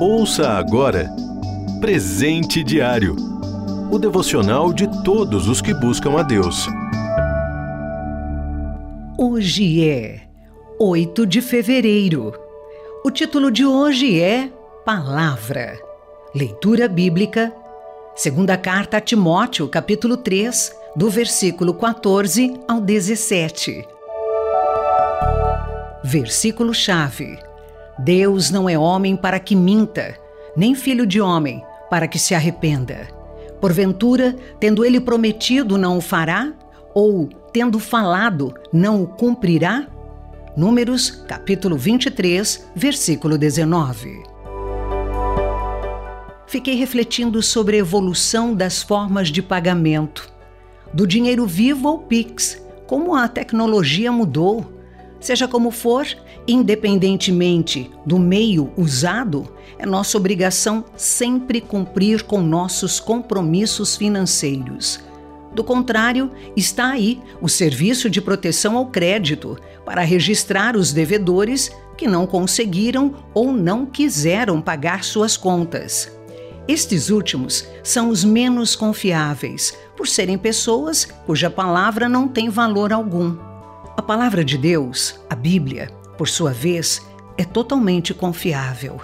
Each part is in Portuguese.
Ouça agora Presente Diário o devocional de todos os que buscam a Deus. Hoje é 8 de fevereiro. O título de hoje é Palavra. Leitura bíblica, segunda carta a Timóteo, capítulo 3, do versículo 14 ao 17. Versículo chave. Deus não é homem para que minta, nem filho de homem para que se arrependa. Porventura, tendo ele prometido, não o fará? Ou, tendo falado, não o cumprirá? Números, capítulo 23, versículo 19. Fiquei refletindo sobre a evolução das formas de pagamento. Do dinheiro vivo ao Pix, como a tecnologia mudou Seja como for, independentemente do meio usado, é nossa obrigação sempre cumprir com nossos compromissos financeiros. Do contrário, está aí o Serviço de Proteção ao Crédito para registrar os devedores que não conseguiram ou não quiseram pagar suas contas. Estes últimos são os menos confiáveis, por serem pessoas cuja palavra não tem valor algum. A palavra de Deus, a Bíblia, por sua vez, é totalmente confiável.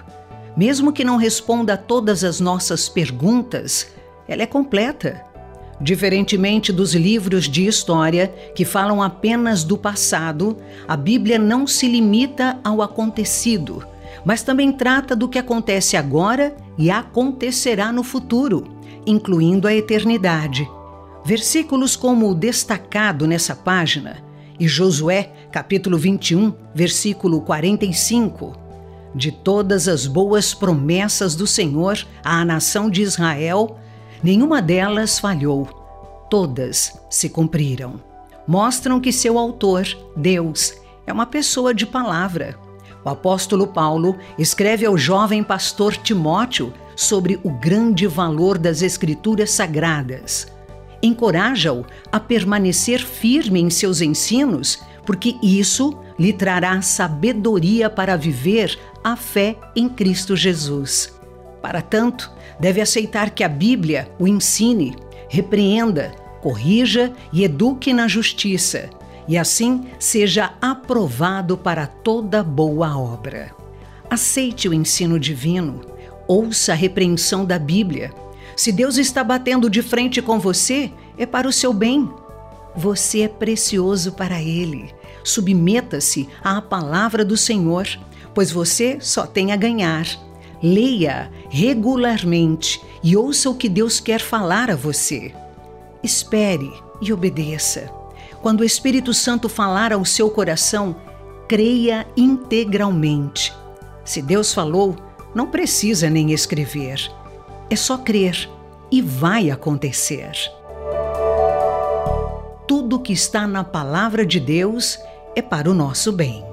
Mesmo que não responda a todas as nossas perguntas, ela é completa. Diferentemente dos livros de história que falam apenas do passado, a Bíblia não se limita ao acontecido, mas também trata do que acontece agora e acontecerá no futuro, incluindo a eternidade. Versículos como o destacado nessa página e Josué, capítulo 21, versículo 45. De todas as boas promessas do Senhor à nação de Israel, nenhuma delas falhou. Todas se cumpriram. Mostram que seu autor, Deus, é uma pessoa de palavra. O apóstolo Paulo escreve ao jovem pastor Timóteo sobre o grande valor das Escrituras Sagradas encoraja-o a permanecer firme em seus ensinos, porque isso lhe trará sabedoria para viver a fé em Cristo Jesus. Para tanto, deve aceitar que a Bíblia o ensine, repreenda, corrija e eduque na justiça, e assim seja aprovado para toda boa obra. Aceite o ensino divino, ouça a repreensão da Bíblia se Deus está batendo de frente com você, é para o seu bem. Você é precioso para Ele. Submeta-se à palavra do Senhor, pois você só tem a ganhar. Leia regularmente e ouça o que Deus quer falar a você. Espere e obedeça. Quando o Espírito Santo falar ao seu coração, creia integralmente. Se Deus falou, não precisa nem escrever. É só crer e vai acontecer. Tudo que está na palavra de Deus é para o nosso bem.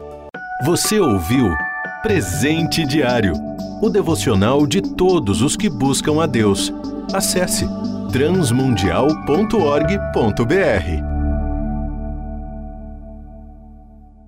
Você ouviu Presente Diário o devocional de todos os que buscam a Deus. Acesse transmundial.org.br.